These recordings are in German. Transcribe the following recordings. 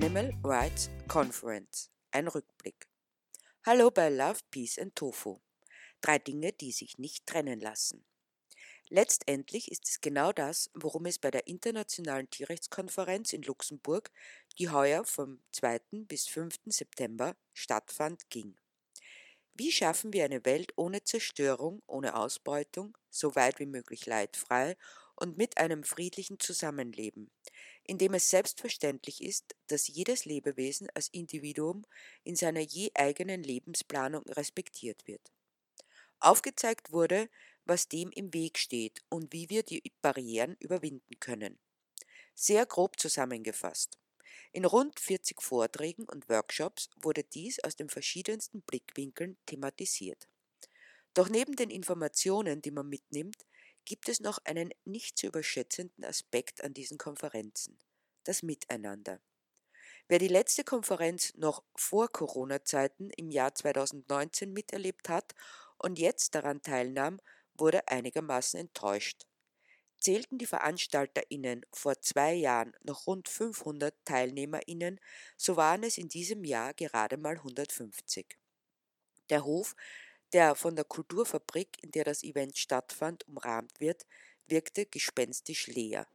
Animal Rights Conference. Ein Rückblick. Hallo bei Love, Peace and Tofu. Drei Dinge, die sich nicht trennen lassen. Letztendlich ist es genau das, worum es bei der Internationalen Tierrechtskonferenz in Luxemburg, die heuer vom 2. bis 5. September stattfand, ging. Wie schaffen wir eine Welt ohne Zerstörung, ohne Ausbeutung, so weit wie möglich leidfrei und mit einem friedlichen Zusammenleben, in dem es selbstverständlich ist, dass jedes Lebewesen als Individuum in seiner je eigenen Lebensplanung respektiert wird. Aufgezeigt wurde, was dem im Weg steht und wie wir die Barrieren überwinden können. Sehr grob zusammengefasst. In rund 40 Vorträgen und Workshops wurde dies aus den verschiedensten Blickwinkeln thematisiert. Doch neben den Informationen, die man mitnimmt, gibt es noch einen nicht zu überschätzenden Aspekt an diesen Konferenzen, das Miteinander. Wer die letzte Konferenz noch vor Corona-Zeiten im Jahr 2019 miterlebt hat und jetzt daran teilnahm, wurde einigermaßen enttäuscht. Zählten die VeranstalterInnen vor zwei Jahren noch rund 500 TeilnehmerInnen, so waren es in diesem Jahr gerade mal 150. Der Hof, der von der Kulturfabrik, in der das Event stattfand, umrahmt wird, wirkte gespenstisch leer.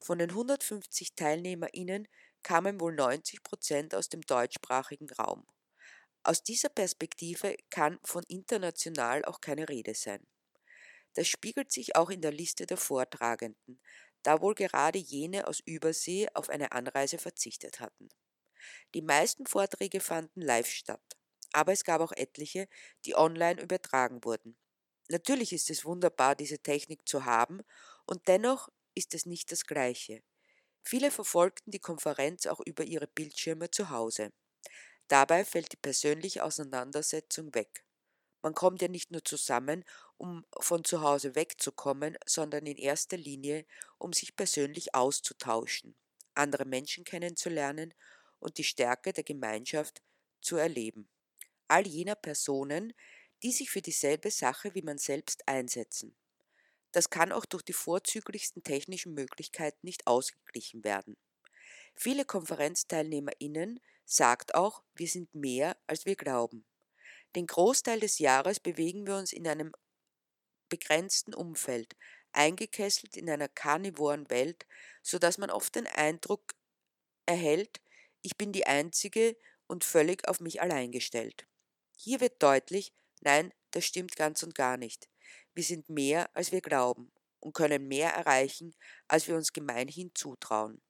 Von den 150 TeilnehmerInnen kamen wohl 90 Prozent aus dem deutschsprachigen Raum. Aus dieser Perspektive kann von international auch keine Rede sein. Das spiegelt sich auch in der Liste der Vortragenden, da wohl gerade jene aus Übersee auf eine Anreise verzichtet hatten. Die meisten Vorträge fanden live statt, aber es gab auch etliche, die online übertragen wurden. Natürlich ist es wunderbar, diese Technik zu haben, und dennoch ist es nicht das Gleiche. Viele verfolgten die Konferenz auch über ihre Bildschirme zu Hause. Dabei fällt die persönliche Auseinandersetzung weg. Man kommt ja nicht nur zusammen, um von zu Hause wegzukommen, sondern in erster Linie, um sich persönlich auszutauschen, andere Menschen kennenzulernen und die Stärke der Gemeinschaft zu erleben. All jener Personen, die sich für dieselbe Sache wie man selbst einsetzen. Das kann auch durch die vorzüglichsten technischen Möglichkeiten nicht ausgeglichen werden. Viele KonferenzteilnehmerInnen sagt auch, wir sind mehr, als wir glauben. Den Großteil des Jahres bewegen wir uns in einem begrenzten Umfeld, eingekesselt in einer karnivoren Welt, so dass man oft den Eindruck erhält, ich bin die Einzige und völlig auf mich allein gestellt. Hier wird deutlich, nein, das stimmt ganz und gar nicht. Wir sind mehr, als wir glauben und können mehr erreichen, als wir uns gemeinhin zutrauen.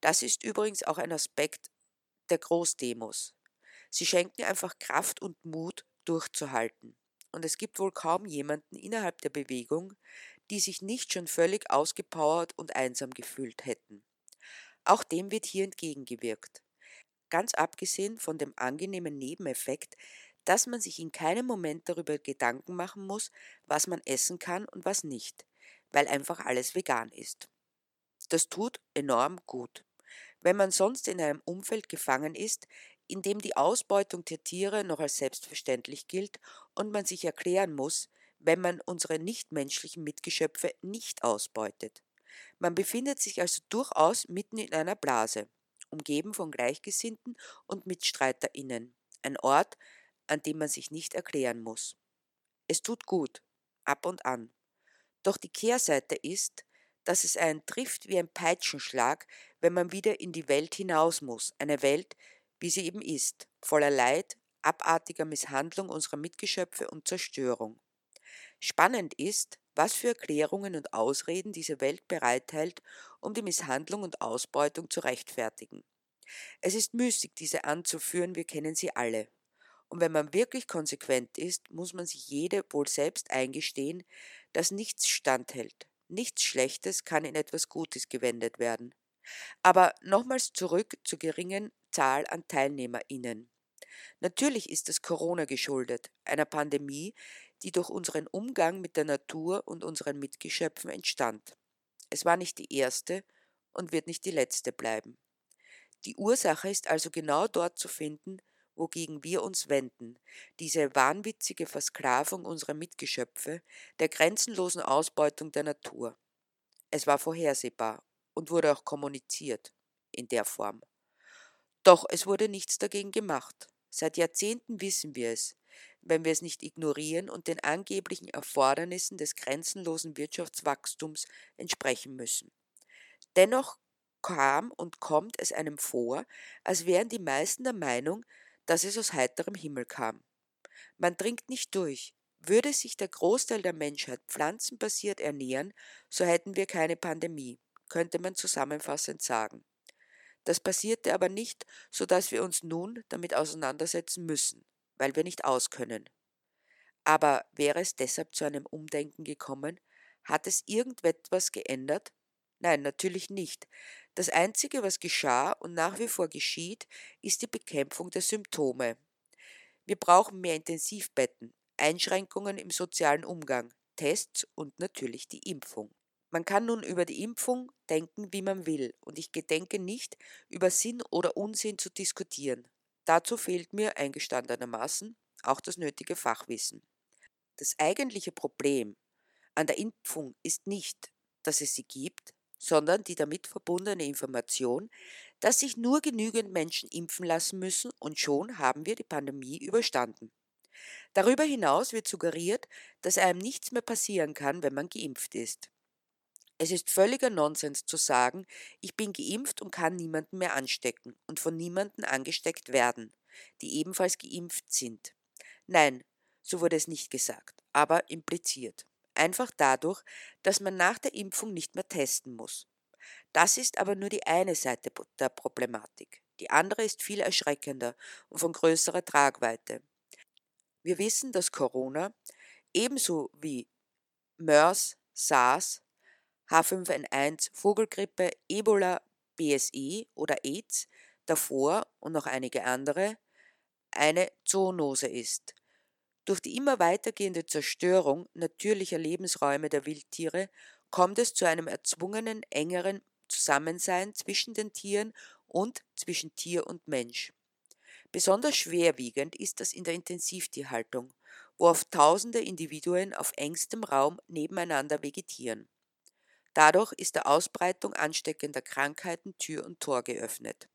Das ist übrigens auch ein Aspekt der Großdemos. Sie schenken einfach Kraft und Mut, durchzuhalten. Und es gibt wohl kaum jemanden innerhalb der Bewegung, die sich nicht schon völlig ausgepowert und einsam gefühlt hätten. Auch dem wird hier entgegengewirkt. Ganz abgesehen von dem angenehmen Nebeneffekt, dass man sich in keinem Moment darüber Gedanken machen muss, was man essen kann und was nicht, weil einfach alles vegan ist. Das tut enorm gut. Wenn man sonst in einem Umfeld gefangen ist, in dem die Ausbeutung der Tiere noch als selbstverständlich gilt und man sich erklären muss, wenn man unsere nichtmenschlichen Mitgeschöpfe nicht ausbeutet. Man befindet sich also durchaus mitten in einer Blase, umgeben von Gleichgesinnten und Mitstreiterinnen, ein Ort, an dem man sich nicht erklären muss. Es tut gut, ab und an. Doch die Kehrseite ist, dass es einen trifft wie ein Peitschenschlag, wenn man wieder in die Welt hinaus muss, eine Welt, wie sie eben ist, voller Leid, abartiger Misshandlung unserer Mitgeschöpfe und Zerstörung. Spannend ist, was für Erklärungen und Ausreden diese Welt bereithält, um die Misshandlung und Ausbeutung zu rechtfertigen. Es ist müßig, diese anzuführen, wir kennen sie alle. Und wenn man wirklich konsequent ist, muss man sich jede wohl selbst eingestehen, dass nichts standhält, nichts Schlechtes kann in etwas Gutes gewendet werden. Aber nochmals zurück zur geringen Zahl an TeilnehmerInnen. Natürlich ist es Corona geschuldet, einer Pandemie, die durch unseren Umgang mit der Natur und unseren Mitgeschöpfen entstand. Es war nicht die erste und wird nicht die letzte bleiben. Die Ursache ist also genau dort zu finden, wogegen wir uns wenden, diese wahnwitzige Versklavung unserer Mitgeschöpfe, der grenzenlosen Ausbeutung der Natur. Es war vorhersehbar und wurde auch kommuniziert in der Form. Doch es wurde nichts dagegen gemacht. Seit Jahrzehnten wissen wir es, wenn wir es nicht ignorieren und den angeblichen Erfordernissen des grenzenlosen Wirtschaftswachstums entsprechen müssen. Dennoch kam und kommt es einem vor, als wären die meisten der Meinung, dass es aus heiterem Himmel kam. Man dringt nicht durch. Würde sich der Großteil der Menschheit pflanzenbasiert ernähren, so hätten wir keine Pandemie, könnte man zusammenfassend sagen. Das passierte aber nicht, so dass wir uns nun damit auseinandersetzen müssen, weil wir nicht auskönnen. Aber wäre es deshalb zu einem Umdenken gekommen? Hat es irgendetwas geändert? Nein, natürlich nicht. Das Einzige, was geschah und nach wie vor geschieht, ist die Bekämpfung der Symptome. Wir brauchen mehr Intensivbetten, Einschränkungen im sozialen Umgang, Tests und natürlich die Impfung. Man kann nun über die Impfung denken, wie man will, und ich gedenke nicht, über Sinn oder Unsinn zu diskutieren. Dazu fehlt mir eingestandenermaßen auch das nötige Fachwissen. Das eigentliche Problem an der Impfung ist nicht, dass es sie gibt, sondern die damit verbundene Information, dass sich nur genügend Menschen impfen lassen müssen und schon haben wir die Pandemie überstanden. Darüber hinaus wird suggeriert, dass einem nichts mehr passieren kann, wenn man geimpft ist. Es ist völliger Nonsens zu sagen, ich bin geimpft und kann niemanden mehr anstecken und von niemanden angesteckt werden, die ebenfalls geimpft sind. Nein, so wurde es nicht gesagt, aber impliziert. Einfach dadurch, dass man nach der Impfung nicht mehr testen muss. Das ist aber nur die eine Seite der Problematik. Die andere ist viel erschreckender und von größerer Tragweite. Wir wissen, dass Corona ebenso wie MERS, SARS, H5N1, Vogelgrippe, Ebola, BSE oder AIDS davor und noch einige andere eine Zoonose ist. Durch die immer weitergehende Zerstörung natürlicher Lebensräume der Wildtiere kommt es zu einem erzwungenen engeren Zusammensein zwischen den Tieren und zwischen Tier und Mensch. Besonders schwerwiegend ist das in der Intensivtierhaltung, wo oft tausende Individuen auf engstem Raum nebeneinander vegetieren. Dadurch ist der Ausbreitung ansteckender Krankheiten Tür und Tor geöffnet,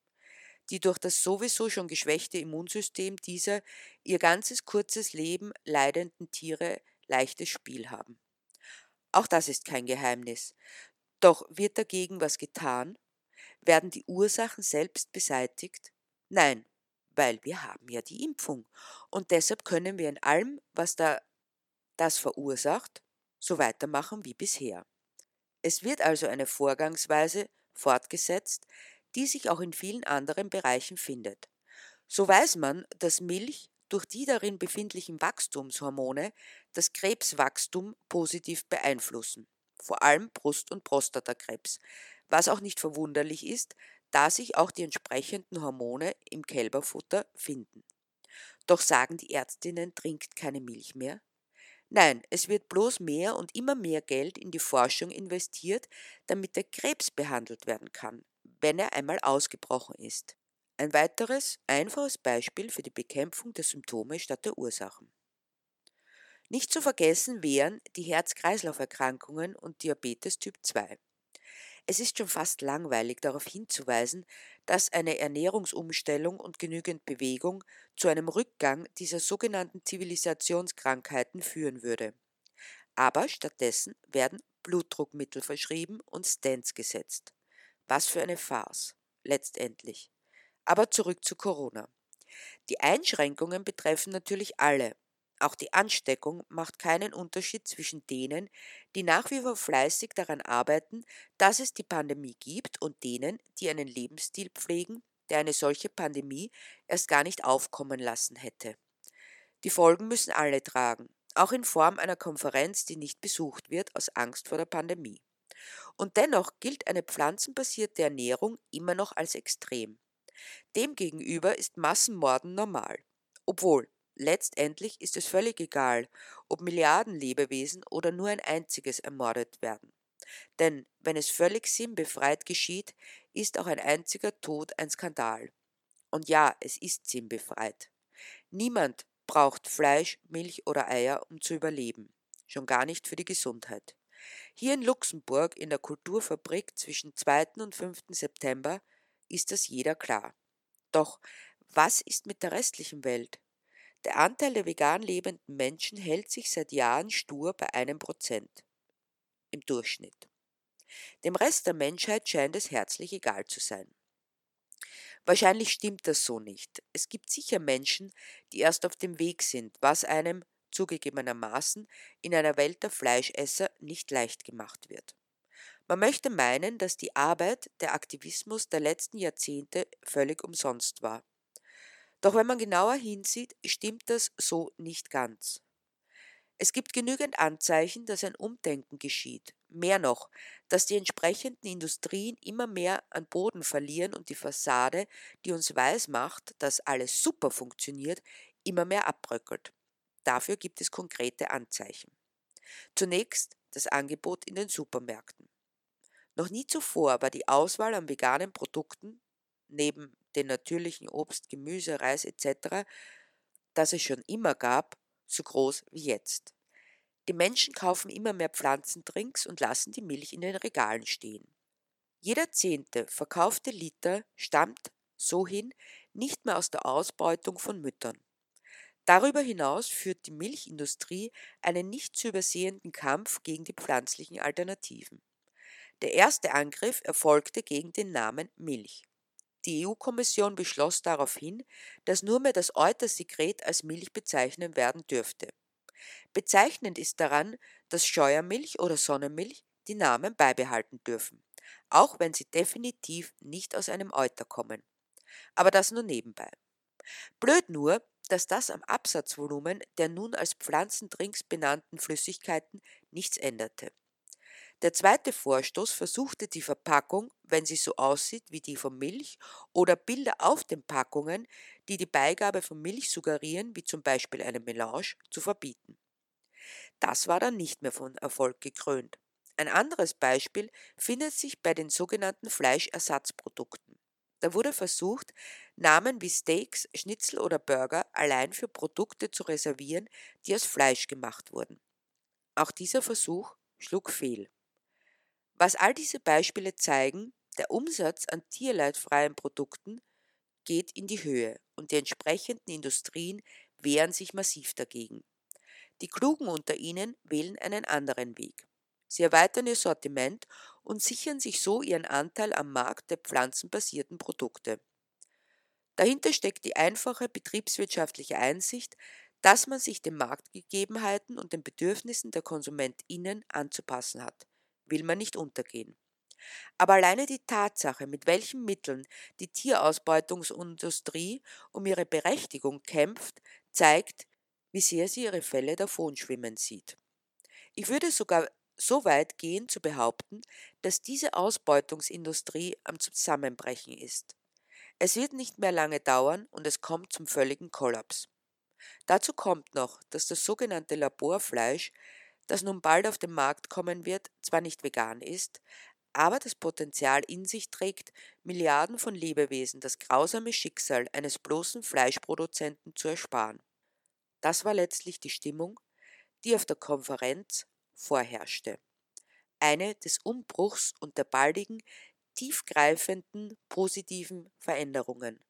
die durch das sowieso schon geschwächte Immunsystem dieser ihr ganzes kurzes Leben leidenden Tiere leichtes Spiel haben. Auch das ist kein Geheimnis. Doch wird dagegen was getan? Werden die Ursachen selbst beseitigt? Nein, weil wir haben ja die Impfung. Und deshalb können wir in allem, was da das verursacht, so weitermachen wie bisher. Es wird also eine Vorgangsweise fortgesetzt, die sich auch in vielen anderen Bereichen findet. So weiß man, dass Milch durch die darin befindlichen Wachstumshormone das Krebswachstum positiv beeinflussen, vor allem Brust- und Prostatakrebs, was auch nicht verwunderlich ist, da sich auch die entsprechenden Hormone im Kälberfutter finden. Doch sagen die Ärztinnen, trinkt keine Milch mehr? Nein, es wird bloß mehr und immer mehr Geld in die Forschung investiert, damit der Krebs behandelt werden kann, wenn er einmal ausgebrochen ist. Ein weiteres, einfaches Beispiel für die Bekämpfung der Symptome statt der Ursachen. Nicht zu vergessen wären die Herz-Kreislauf-Erkrankungen und Diabetes Typ 2. Es ist schon fast langweilig darauf hinzuweisen, dass eine Ernährungsumstellung und genügend Bewegung zu einem Rückgang dieser sogenannten Zivilisationskrankheiten führen würde. Aber stattdessen werden Blutdruckmittel verschrieben und Stents gesetzt. Was für eine Farce, letztendlich. Aber zurück zu Corona. Die Einschränkungen betreffen natürlich alle, auch die Ansteckung macht keinen Unterschied zwischen denen, die nach wie vor fleißig daran arbeiten, dass es die Pandemie gibt, und denen, die einen Lebensstil pflegen, der eine solche Pandemie erst gar nicht aufkommen lassen hätte. Die Folgen müssen alle tragen, auch in Form einer Konferenz, die nicht besucht wird aus Angst vor der Pandemie. Und dennoch gilt eine pflanzenbasierte Ernährung immer noch als extrem. Demgegenüber ist Massenmorden normal, obwohl Letztendlich ist es völlig egal, ob Milliarden Lebewesen oder nur ein einziges ermordet werden. Denn wenn es völlig sinnbefreit geschieht, ist auch ein einziger Tod ein Skandal. Und ja, es ist sinnbefreit. Niemand braucht Fleisch, Milch oder Eier, um zu überleben, schon gar nicht für die Gesundheit. Hier in Luxemburg in der Kulturfabrik zwischen 2. und 5. September ist das jeder klar. Doch was ist mit der restlichen Welt? Der Anteil der vegan lebenden Menschen hält sich seit Jahren stur bei einem Prozent im Durchschnitt. Dem Rest der Menschheit scheint es herzlich egal zu sein. Wahrscheinlich stimmt das so nicht. Es gibt sicher Menschen, die erst auf dem Weg sind, was einem zugegebenermaßen in einer Welt der Fleischesser nicht leicht gemacht wird. Man möchte meinen, dass die Arbeit, der Aktivismus der letzten Jahrzehnte völlig umsonst war. Doch wenn man genauer hinsieht, stimmt das so nicht ganz. Es gibt genügend Anzeichen, dass ein Umdenken geschieht. Mehr noch, dass die entsprechenden Industrien immer mehr an Boden verlieren und die Fassade, die uns weismacht, dass alles super funktioniert, immer mehr abbröckelt. Dafür gibt es konkrete Anzeichen. Zunächst das Angebot in den Supermärkten. Noch nie zuvor war die Auswahl an veganen Produkten, neben den natürlichen Obst, Gemüse, Reis etc., das es schon immer gab, so groß wie jetzt. Die Menschen kaufen immer mehr Pflanzendrinks und lassen die Milch in den Regalen stehen. Jeder zehnte verkaufte Liter stammt so hin nicht mehr aus der Ausbeutung von Müttern. Darüber hinaus führt die Milchindustrie einen nicht zu übersehenden Kampf gegen die pflanzlichen Alternativen. Der erste Angriff erfolgte gegen den Namen Milch. Die EU-Kommission beschloss daraufhin, dass nur mehr das Eutersekret als Milch bezeichnen werden dürfte. Bezeichnend ist daran, dass Scheuermilch oder Sonnenmilch die Namen beibehalten dürfen, auch wenn sie definitiv nicht aus einem Euter kommen. Aber das nur nebenbei. Blöd nur, dass das am Absatzvolumen der nun als Pflanzendrinks benannten Flüssigkeiten nichts änderte. Der zweite Vorstoß versuchte die Verpackung, wenn sie so aussieht wie die von Milch, oder Bilder auf den Packungen, die die Beigabe von Milch suggerieren, wie zum Beispiel eine Melange, zu verbieten. Das war dann nicht mehr von Erfolg gekrönt. Ein anderes Beispiel findet sich bei den sogenannten Fleischersatzprodukten. Da wurde versucht, Namen wie Steaks, Schnitzel oder Burger allein für Produkte zu reservieren, die aus Fleisch gemacht wurden. Auch dieser Versuch schlug fehl. Was all diese Beispiele zeigen, der Umsatz an tierleidfreien Produkten geht in die Höhe und die entsprechenden Industrien wehren sich massiv dagegen. Die Klugen unter ihnen wählen einen anderen Weg. Sie erweitern ihr Sortiment und sichern sich so ihren Anteil am Markt der pflanzenbasierten Produkte. Dahinter steckt die einfache betriebswirtschaftliche Einsicht, dass man sich den Marktgegebenheiten und den Bedürfnissen der KonsumentInnen anzupassen hat, will man nicht untergehen. Aber alleine die Tatsache, mit welchen Mitteln die Tierausbeutungsindustrie um ihre Berechtigung kämpft, zeigt, wie sehr sie ihre Fälle davonschwimmen sieht. Ich würde sogar so weit gehen zu behaupten, dass diese Ausbeutungsindustrie am Zusammenbrechen ist. Es wird nicht mehr lange dauern und es kommt zum völligen Kollaps. Dazu kommt noch, dass das sogenannte Laborfleisch, das nun bald auf den Markt kommen wird, zwar nicht vegan ist, aber das Potenzial in sich trägt, Milliarden von Lebewesen das grausame Schicksal eines bloßen Fleischproduzenten zu ersparen. Das war letztlich die Stimmung, die auf der Konferenz vorherrschte. Eine des Umbruchs und der baldigen, tiefgreifenden, positiven Veränderungen,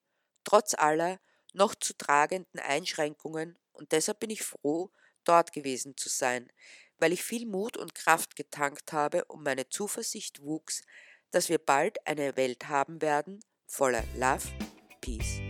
trotz aller noch zu tragenden Einschränkungen, und deshalb bin ich froh, dort gewesen zu sein, weil ich viel Mut und Kraft getankt habe und meine Zuversicht wuchs, dass wir bald eine Welt haben werden voller Love, Peace